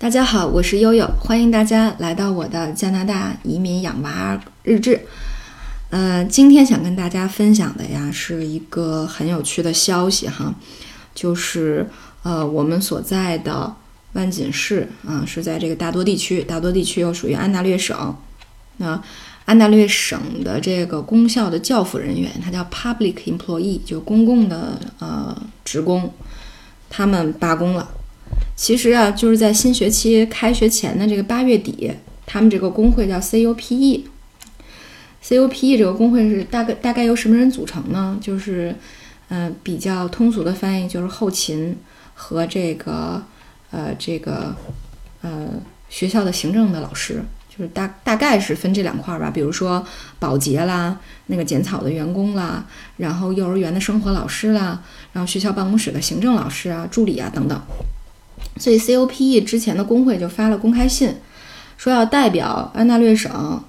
大家好，我是悠悠，欢迎大家来到我的加拿大移民养娃日志。呃，今天想跟大家分享的呀，是一个很有趣的消息哈，就是呃，我们所在的万锦市啊，是在这个大多地区，大多地区又属于安大略省。那安大略省的这个公校的教辅人员，他叫 public employee，就公共的呃职工，他们罢工了。其实啊，就是在新学期开学前的这个八月底，他们这个工会叫 CUPE。CUPE 这个工会是大概大概由什么人组成呢？就是，嗯，比较通俗的翻译就是后勤和这个，呃，这个，呃，学校的行政的老师，就是大大概是分这两块吧。比如说保洁啦，那个剪草的员工啦，然后幼儿园的生活老师啦，然后学校办公室的行政老师啊、助理啊等等。所以 COPE 之前的工会就发了公开信，说要代表安大略省，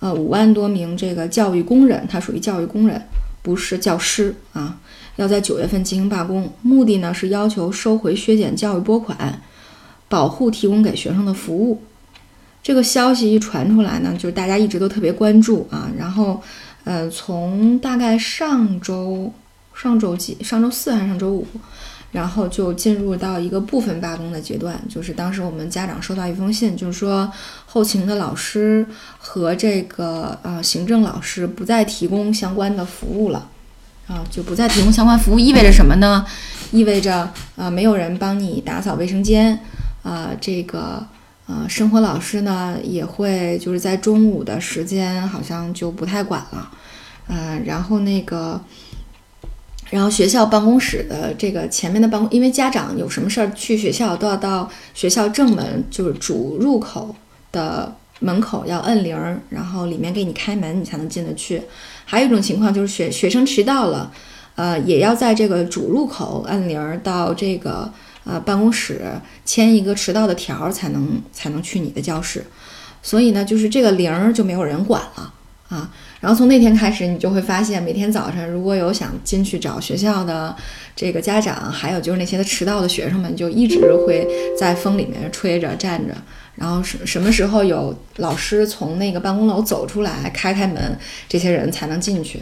呃五万多名这个教育工人，他属于教育工人，不是教师啊，要在九月份进行罢工，目的呢是要求收回削减教育拨款，保护提供给学生的服务。这个消息一传出来呢，就是大家一直都特别关注啊，然后，呃，从大概上周上周几，上周四还是上周五。然后就进入到一个部分罢工的阶段，就是当时我们家长收到一封信，就是说后勤的老师和这个呃行政老师不再提供相关的服务了，啊，就不再提供相关服务，意味着什么呢？意味着呃没有人帮你打扫卫生间，啊，这个呃生活老师呢也会就是在中午的时间好像就不太管了，嗯，然后那个。然后学校办公室的这个前面的办公，因为家长有什么事儿去学校都要到学校正门，就是主入口的门口要摁铃儿，然后里面给你开门，你才能进得去。还有一种情况就是学学生迟到了，呃，也要在这个主入口摁铃儿，到这个呃办公室签一个迟到的条儿，才能才能去你的教室。所以呢，就是这个铃儿就没有人管了啊。然后从那天开始，你就会发现，每天早晨如果有想进去找学校的这个家长，还有就是那些迟到的学生们，就一直会在风里面吹着站着。然后什什么时候有老师从那个办公楼走出来开开门，这些人才能进去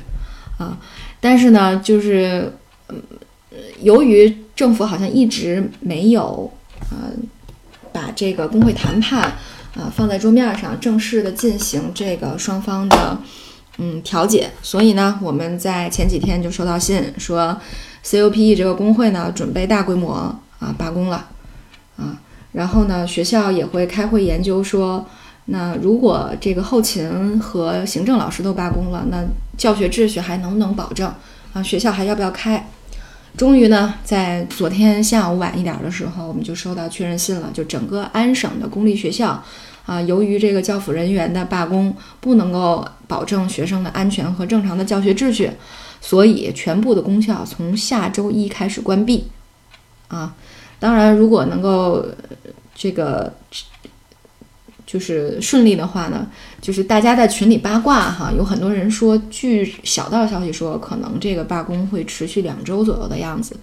啊。但是呢，就是由于政府好像一直没有呃把这个工会谈判啊放在桌面上，正式的进行这个双方的。嗯，调解。所以呢，我们在前几天就收到信说，COPE 这个工会呢准备大规模啊罢工了啊。然后呢，学校也会开会研究说，那如果这个后勤和行政老师都罢工了，那教学秩序还能不能保证啊？学校还要不要开？终于呢，在昨天下午晚一点的时候，我们就收到确认信了，就整个安省的公立学校。啊，由于这个教辅人员的罢工不能够保证学生的安全和正常的教学秩序，所以全部的公校从下周一开始关闭。啊，当然，如果能够这个就是顺利的话呢，就是大家在群里八卦哈，有很多人说，据小道消息说，可能这个罢工会持续两周左右的样子。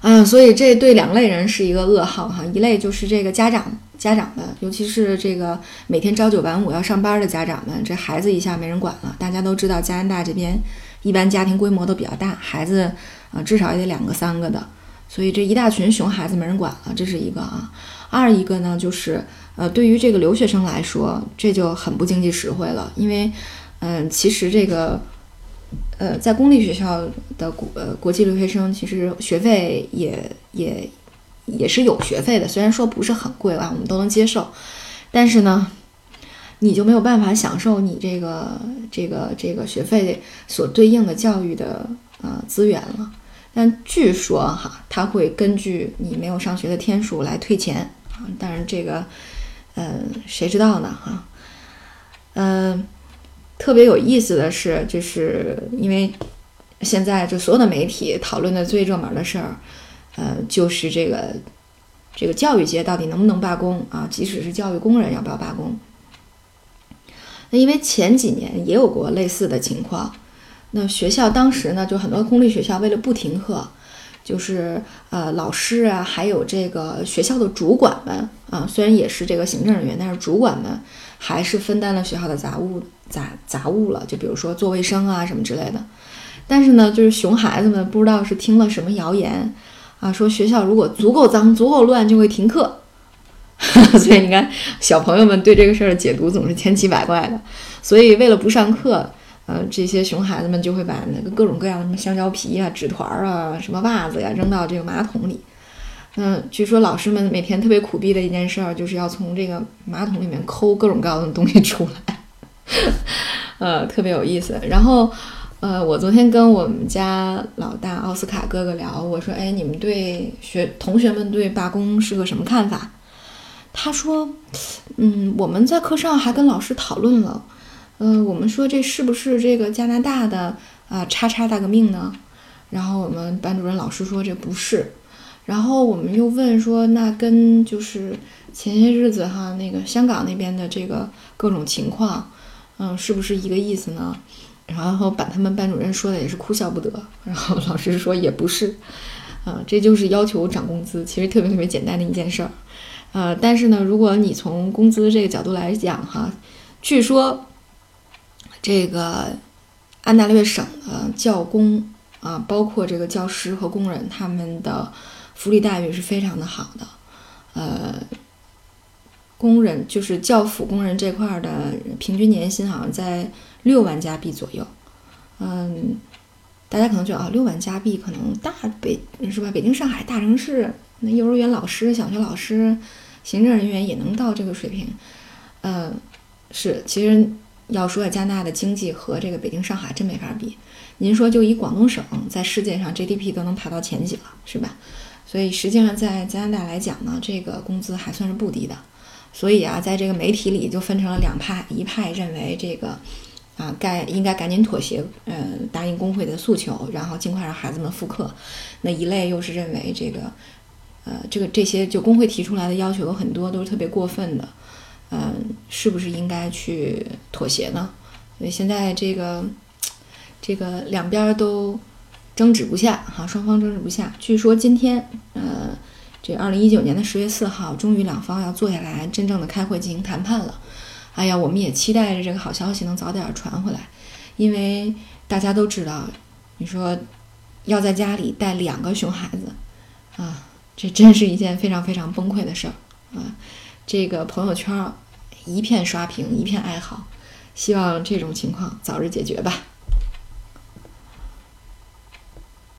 嗯，所以这对两类人是一个噩耗哈，一类就是这个家长家长们，尤其是这个每天朝九晚五要上班的家长们，这孩子一下没人管了。大家都知道加拿大这边一般家庭规模都比较大，孩子啊至少也得两个三个的，所以这一大群熊孩子没人管了，这是一个啊。二一个呢就是呃对于这个留学生来说，这就很不经济实惠了，因为嗯其实这个。呃，在公立学校的国呃国际留学生，其实学费也也也是有学费的，虽然说不是很贵啊，我们都能接受。但是呢，你就没有办法享受你这个这个这个学费所对应的教育的呃资源了。但据说哈，他会根据你没有上学的天数来退钱啊，但是这个嗯，谁知道呢哈？嗯。特别有意思的是，就是因为现在就所有的媒体讨论的最热门的事儿，呃，就是这个这个教育界到底能不能罢工啊？即使是教育工人要不要罢工？那因为前几年也有过类似的情况，那学校当时呢，就很多公立学校为了不停课，就是呃老师啊，还有这个学校的主管们啊，虽然也是这个行政人员，但是主管们还是分担了学校的杂物杂杂物了，就比如说做卫生啊什么之类的。但是呢，就是熊孩子们不知道是听了什么谣言啊，说学校如果足够脏、足够乱，就会停课。所以你看，小朋友们对这个事儿的解读总是千奇百怪的。所以为了不上课，呃，这些熊孩子们就会把那个各种各样的什么香蕉皮啊、纸团啊、什么袜子呀扔到这个马桶里。嗯，据说老师们每天特别苦逼的一件事儿，就是要从这个马桶里面抠各种各样的东西出来，呃，特别有意思。然后。呃，我昨天跟我们家老大奥斯卡哥哥聊，我说：“哎，你们对学同学们对罢工是个什么看法？”他说：“嗯，我们在课上还跟老师讨论了，呃，我们说这是不是这个加拿大的啊叉叉大革命呢？然后我们班主任老师说这不是，然后我们又问说，那跟就是前些日子哈那个香港那边的这个各种情况，嗯，是不是一个意思呢？”然后把他们班主任说的也是哭笑不得，然后老师说也不是，啊，这就是要求涨工资，其实特别特别简单的一件事儿，呃，但是呢，如果你从工资这个角度来讲哈，据说这个安大略省的教工啊，包括这个教师和工人，他们的福利待遇是非常的好的，呃，工人就是教辅工人这块的平均年薪好像在。六万加币左右，嗯，大家可能觉得啊，六万加币可能大北是吧？北京、上海大城市，那幼儿园老师、小学老师、行政人员也能到这个水平，嗯，是。其实要说加拿大的经济和这个北京、上海真没法比。您说就以广东省在世界上 GDP 都能排到前几了，是吧？所以实际上在加拿大来讲呢，这个工资还算是不低的。所以啊，在这个媒体里就分成了两派，一派认为这个。啊，该应该赶紧妥协，嗯，答应工会的诉求，然后尽快让孩子们复课。那一类又是认为这个，呃，这个这些就工会提出来的要求有很多都是特别过分的，嗯，是不是应该去妥协呢？所以现在这个这个两边都争执不下，哈，双方争执不下。据说今天，呃，这二零一九年的十月四号，终于两方要坐下来真正的开会进行谈判了。哎呀，我们也期待着这个好消息能早点传回来，因为大家都知道，你说要在家里带两个熊孩子，啊，这真是一件非常非常崩溃的事儿啊！这个朋友圈儿一片刷屏，一片哀嚎，希望这种情况早日解决吧。